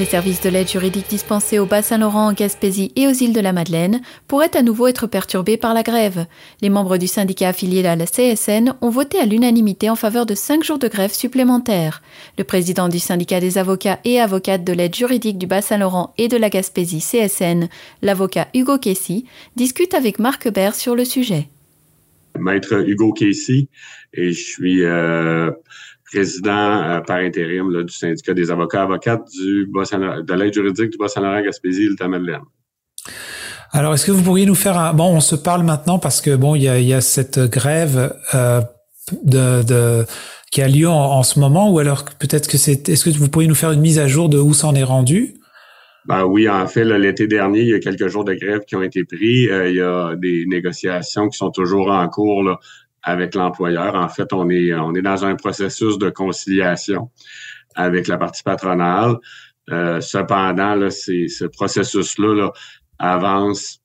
Les services de l'aide juridique dispensés au Bas-Saint-Laurent, en Gaspésie et aux îles de la Madeleine pourraient à nouveau être perturbés par la grève. Les membres du syndicat affilié à la CSN ont voté à l'unanimité en faveur de cinq jours de grève supplémentaires. Le président du syndicat des avocats et avocates de l'aide juridique du Bas-Saint-Laurent et de la Gaspésie CSN, l'avocat Hugo Kessy, discute avec Marc Bert sur le sujet. Maître Hugo et je suis euh, président euh, par intérim du syndicat des avocats avocates du de l'aide juridique du Bas-Saint-Laurent Gaspésie de Madeleine. Alors, est-ce que vous pourriez nous faire un... Bon, on se parle maintenant parce que bon, il y a, cette grève euh, de, qui a lieu en, ce moment, ou alors peut-être que c'est... Est-ce que vous pourriez nous faire une mise à jour de où s'en est rendu? Ben oui, en fait, l'été dernier, il y a quelques jours de grève qui ont été pris. Euh, il y a des négociations qui sont toujours en cours là, avec l'employeur. En fait, on est, on est dans un processus de conciliation avec la partie patronale. Euh, cependant, là, ce processus-là là, avance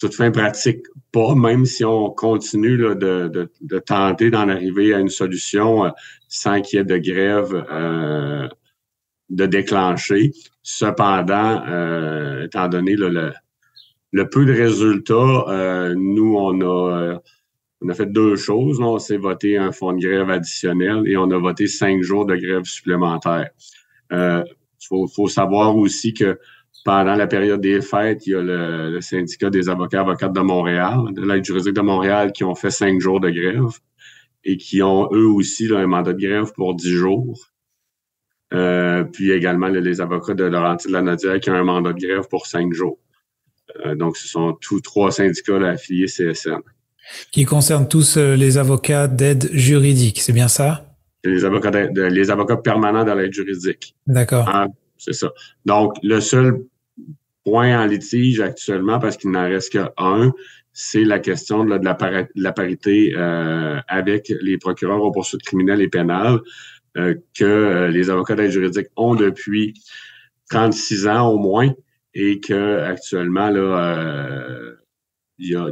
toute fin pratique pas, même si on continue là, de, de, de, tenter d'en arriver à une solution euh, sans qu'il y ait de grève euh, de déclencher. Cependant, euh, étant donné le, le, peu de résultats, nous, on a on a fait deux choses. On s'est voté un fonds de grève additionnel et on a voté cinq jours de grève supplémentaire. Il euh, faut, savoir aussi que pendant la période des fêtes, il y a le, syndicat des avocats avocates de Montréal, de l'aide juridique de Montréal, qui ont fait cinq jours de grève et qui ont eux aussi un mandat de grève pour dix jours. Euh, puis également les avocats de Laurentide de la Nodière qui ont un mandat de grève pour cinq jours. Euh, donc, ce sont tous trois syndicats affiliés CSN. Qui concerne tous euh, les avocats d'aide juridique, c'est bien ça? Les avocats, les avocats permanents de l'aide juridique. D'accord. Ah, c'est ça. Donc, le seul point en litige actuellement, parce qu'il n'en reste qu'un, c'est la question de la, parité euh, avec les procureurs aux poursuites criminelles et pénales euh, que les avocats d'aide juridique ont depuis 36 ans au moins et que actuellement là,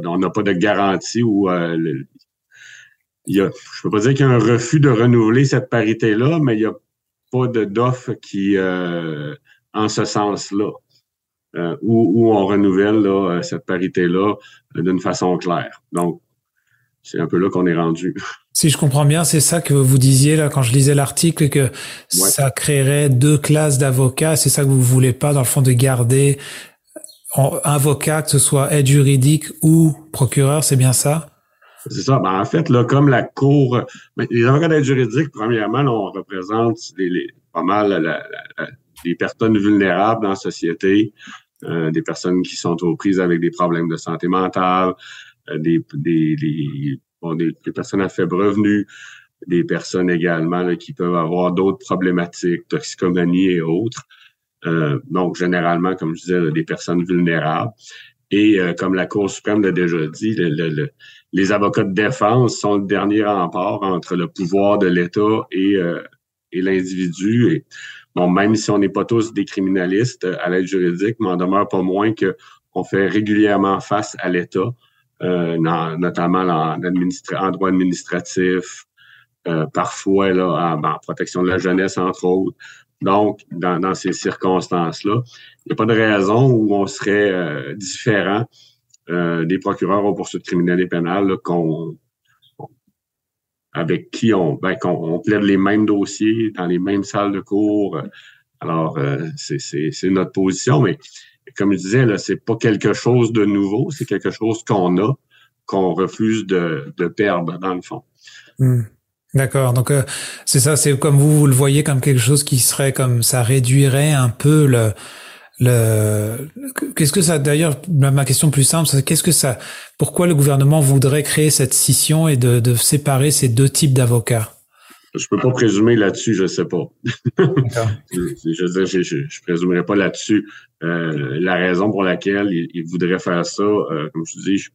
on n'a pas de garantie ou euh, il y a, je peux pas dire qu'il y a un refus de renouveler cette parité-là, mais il n'y a pas d'offre qui, euh, en ce sens-là, euh, où, on renouvelle cette parité-là d'une façon claire. Donc, c'est un peu là qu'on est rendu. Si je comprends bien, c'est ça que vous disiez là quand je lisais l'article que ça créerait deux classes d'avocats. C'est ça que vous voulez pas, dans le fond, de garder avocat, que ce soit aide juridique ou procureur, c'est bien ça? C'est ça. Ben, en fait, là, comme la Cour, ben, les avocats d'aide juridique, premièrement, on représente pas mal les personnes vulnérables dans la société, euh, des personnes qui sont aux prises avec des problèmes de santé mentale, euh, des, des, des, bon, des, personnes à faible revenu, des personnes également qui peuvent avoir d'autres problématiques, toxicomanie et autres. Euh, donc, généralement, comme je disais, des personnes vulnérables. Et euh, comme la Cour suprême l'a déjà dit, les avocats de défense sont le dernier rempart entre le pouvoir de l'État et, euh, et l'individu. Et bon, même si on n'est pas tous des criminalistes à l'aide juridique, mais on demeure pas moins qu'on fait régulièrement face à l'État, notamment en, en, droit administratif, parfois là, en, protection de la jeunesse, entre autres. Donc, dans, ces circonstances-là, il n'y a pas de raison où on serait euh, différent euh, des procureurs aux poursuites criminelles et pénales qu'on avec qui on, ben, qu'on plaide les mêmes dossiers dans les mêmes salles de cours. Alors, euh, c'est notre position, mais comme je disais, là, c'est pas quelque chose de nouveau, c'est quelque chose qu'on a, qu'on refuse de, perdre, dans le fond. Hmm. D'accord. Donc euh, c'est ça, c'est comme vous vous le voyez comme quelque chose qui serait comme ça réduirait un peu le le qu'est-ce que ça d'ailleurs ma question plus simple c'est qu'est-ce que ça pourquoi le gouvernement voudrait créer cette scission et de, de séparer ces deux types d'avocats? Je peux pas présumer là-dessus, je sais pas. je, je, je, je, présumerai pas là-dessus. Euh, la raison pour laquelle il, voudrait faire ça, euh, comme je dis, je,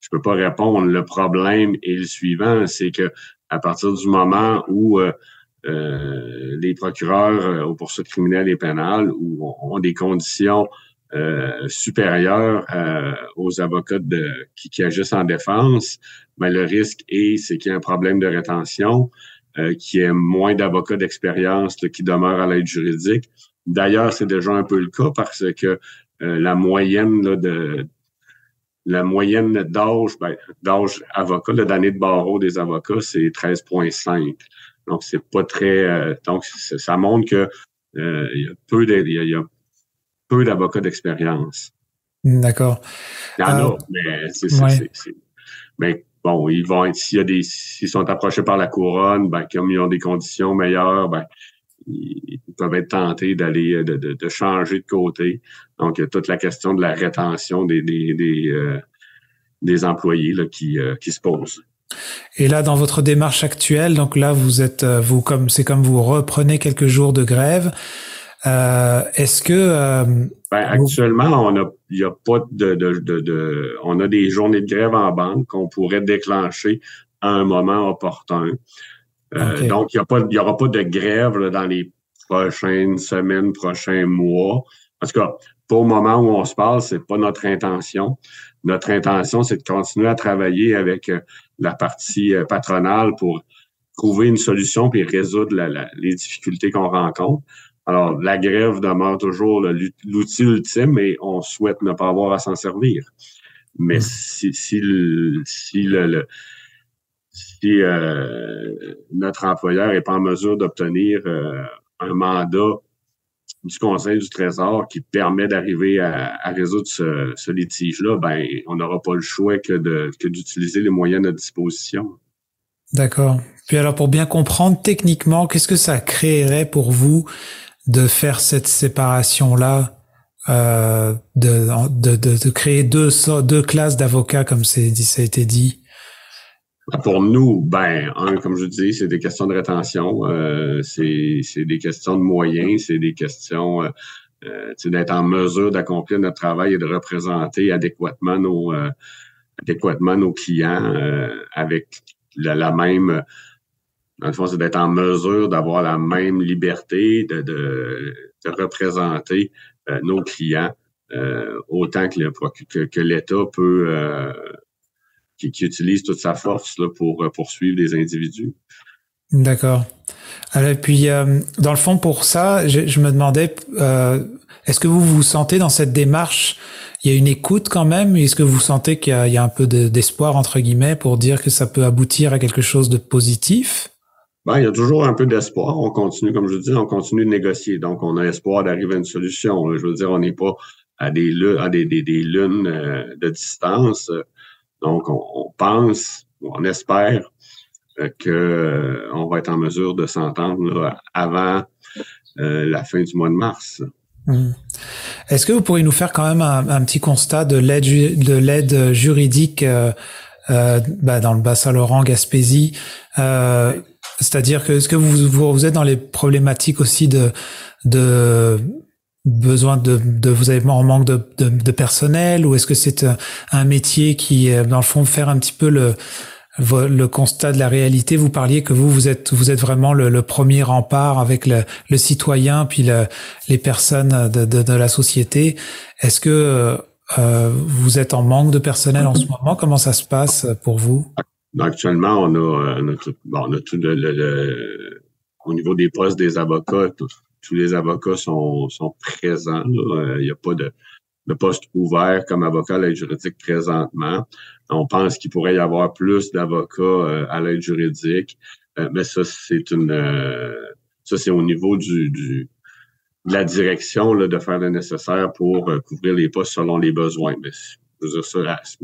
je peux pas répondre. Le problème est le suivant, c'est que à partir du moment où euh, euh, les procureurs euh, aux poursuites criminelles et pénales ont des conditions supérieures aux avocats de, qui, agissent en défense, mais ben, le risque est c'est qu'il y a un problème de rétention, qu'il y ait moins d'avocats d'expérience qui demeurent à l'aide juridique. D'ailleurs, c'est déjà un peu le cas parce que la moyenne de la moyenne d'âge, ben, d'âge avocat, d'année de barreau des avocats, c'est 13,5. Donc, c'est pas très. donc, ça montre que il y a peu de, il y a peu d'avocats d'expérience. D'accord. Il y en a, euh, mais c'est, mais bon, ils vont être, s'il y a des, s'ils sont approchés par la couronne, ben, comme ils ont des conditions meilleures, ben, ils peuvent être tentés d'aller, de, de, de, changer de côté. Donc, il y a toute la question de la rétention des, des, des, euh, des employés là, qui, euh, qui se posent. Et là, dans votre démarche actuelle, donc là, vous êtes, vous comme, c'est comme vous reprenez quelques jours de grève. Euh, Est-ce que euh, ben, actuellement, on a, il y a pas de, de, de, on a des journées de grève en banque qu'on pourrait déclencher à un moment opportun. Euh, donc, il n'y aura pas de grève dans les prochaines semaines, prochains mois. Parce que pour le moment où on se parle, c'est pas notre intention. Notre intention, c'est de continuer à travailler avec euh, la partie euh, patronale pour trouver une solution puis résoudre les difficultés qu'on rencontre. Alors, la grève demeure toujours l'outil ultime et on souhaite ne pas avoir à s'en servir. Mais mm. si, si, le, si, le, si euh, notre employeur n'est pas en mesure d'obtenir euh, un mandat du Conseil du Trésor qui permet d'arriver à, résoudre ce, ce litige-là, ben, on n'aura pas le choix que, de, que d'utiliser les moyens à disposition. D'accord. Puis alors, pour bien comprendre techniquement, qu'est-ce que ça créerait pour vous de faire cette séparation-là, euh, de, de, de, créer deux, deux classes d'avocats, comme ça a été dit? Pour nous, ben, un, comme je dis, c'est des questions de rétention, euh, c'est, des questions de moyens, c'est des questions euh, euh d'être en mesure d'accomplir notre travail et de représenter adéquatement nos, euh, adéquatement nos clients euh, avec la, même dans le fond, c'est d'être en mesure d'avoir la même liberté de, de, de représenter euh, nos clients autant que, que, que l'État peut, qui, qui, utilise toute sa force là, pour euh, poursuivre des individus. D'accord. Alors, puis, euh, dans le fond, pour ça, je, je me demandais, est-ce que vous vous sentez dans cette démarche? Il y a une écoute quand même Est-ce que vous sentez qu'il y, y, a un peu d'espoir, entre guillemets, pour dire que ça peut aboutir à quelque chose de positif? Ben, il y a toujours un peu d'espoir. On continue, comme je dis, on continue de négocier. Donc, on a espoir d'arriver à une solution. Je veux dire, on n'est pas à des, à des, des, des lunes euh, de distance. Donc, on, pense, on espère euh, qu'on euh, va être en mesure de s'entendre avant la fin du mois de mars. Mmh. Est-ce que vous pourriez nous faire quand même un, petit constat de l'aide de l'aide juridique euh, bah, dans le Bas-Saint-Laurent, Gaspésie euh, c'est-à-dire que est-ce que vous, vous, êtes dans les problématiques aussi de de besoin de, de vous avez en manque de, de, de personnel ou est-ce que c'est un métier qui dans le fond faire un petit peu le le constat de la réalité? Vous parliez que vous vous êtes vous êtes vraiment le, le premier rempart avec le, le citoyen puis le, les personnes de, de, de la société. Est-ce que euh, vous êtes en manque de personnel en ce moment? Comment ça se passe pour vous? Actuellement, on a, euh, on a tout, le, au niveau des postes des avocats, tous les avocats sont, sont présents. Euh, il n'y a pas de, de poste ouvert comme avocat à l'aide juridique présentement. On pense qu'il pourrait y avoir plus d'avocats euh, à l'aide juridique, mais ça, c'est une ça, c'est au niveau du, du de la direction là, de faire le nécessaire pour couvrir les postes selon les besoins. Mais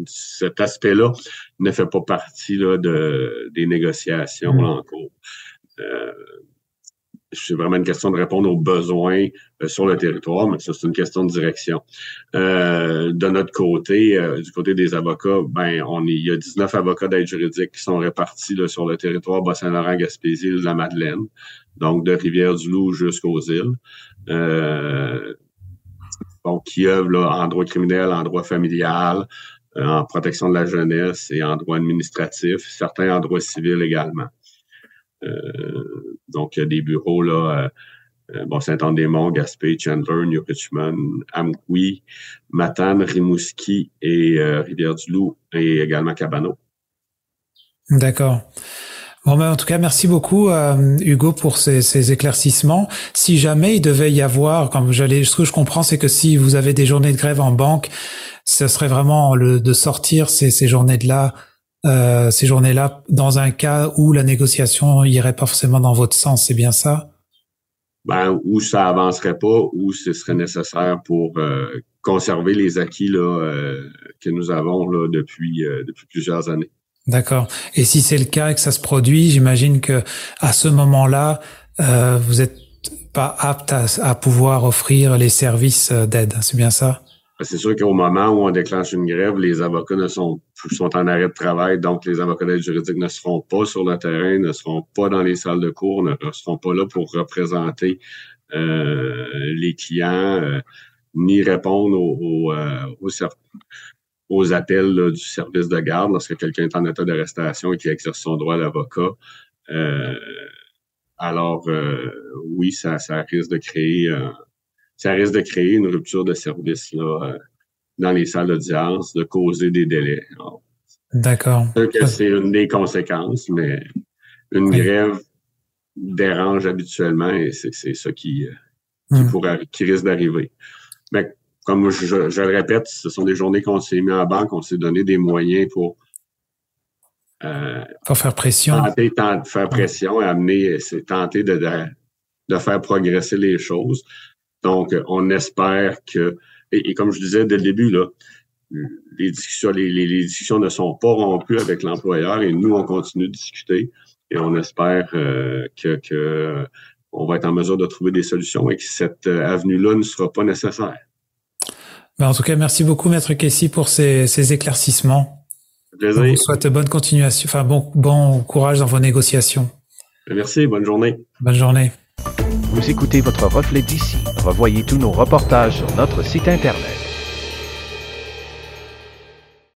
cet aspect-là ne fait pas partie là, de, des négociations mm. en cours. Euh, c'est vraiment une question de répondre aux besoins euh, sur le territoire, mais ça, c'est une question de direction. Euh, de notre côté, euh, du côté des avocats, ben, on est, il y a 19 avocats d'aide juridique qui sont répartis là, sur le territoire Bas-Saint-Laurent, Gaspésie, la Madeleine, donc de Rivière-du-Loup jusqu'aux îles. Euh, donc, qui œuvrent en droit criminel, en droit familial, euh, en protection de la jeunesse et en droit administratif, certains en droit civil également. Euh, donc, il y a des bureaux là, euh, bon, Saint-Anne-des-Monts, Gaspé, Chandler, New Richmond, Amqui, Matane, Rimouski et Rivière-du-Loup et également Cabano. D'accord. Bon, ben, en tout cas, merci beaucoup, euh, Hugo, pour ces, ces, éclaircissements. Si jamais il devait y avoir, comme j'allais, ce que je comprends, c'est que si vous avez des journées de grève en banque, ce serait vraiment le, de sortir ces, ces journées-là, euh, ces journées-là, dans un cas où la négociation irait pas forcément dans votre sens. C'est bien ça? Ben, où ça avancerait pas, où ce serait nécessaire pour euh, conserver les acquis là, euh, que nous avons là, depuis, depuis plusieurs années. D'accord. Et si c'est le cas et que ça se produit, j'imagine que à ce moment-là, euh, vous êtes pas apte à, pouvoir offrir les services euh, d'aide. C'est bien ça? C'est sûr qu'au moment où on déclenche une grève, les avocats ne sont, sont en arrêt de travail, donc les avocats d'aide juridique ne seront pas sur le terrain, ne seront pas dans les salles de cours, ne seront pas là pour représenter euh, les clients, euh, ni répondre aux, aux, aux, aux appels du service de garde lorsque quelqu'un est en état d'arrestation et qui exerce son droit d'avocat. Euh, alors euh, oui, ça, ça risque de créer euh, ça risque de créer une rupture de service là, dans les salles d'audience, de causer des délais. D'accord. C'est une des conséquences, mais une grève dérange habituellement et c'est ça qui, qui, hmm. qui risque d'arriver. Mais comme je, le répète, ce sont des journées qu'on s'est mis en banque, on s'est donné des moyens pour euh, pour faire pression. Tenter, de faire pression et amener, c'est tenter de, de, faire progresser les choses. Donc, on espère que, et, comme je disais dès le début, là, les discussions, les, les, discussions ne sont pas rompues avec l'employeur et nous, on continue de discuter et on espère euh, que, que on va être en mesure de trouver des solutions et que cette euh, avenue-là ne sera pas nécessaire. Ben, en tout cas, merci beaucoup, Maître Kessy, pour ces, ces éclaircissements. Plaisir. Je vous souhaite bonne continuation, enfin bon, bon courage dans vos négociations. Merci, bonne journée. Bonne journée. Vous écoutez votre reflet d'ici. Revoyez tous nos reportages sur notre site Internet.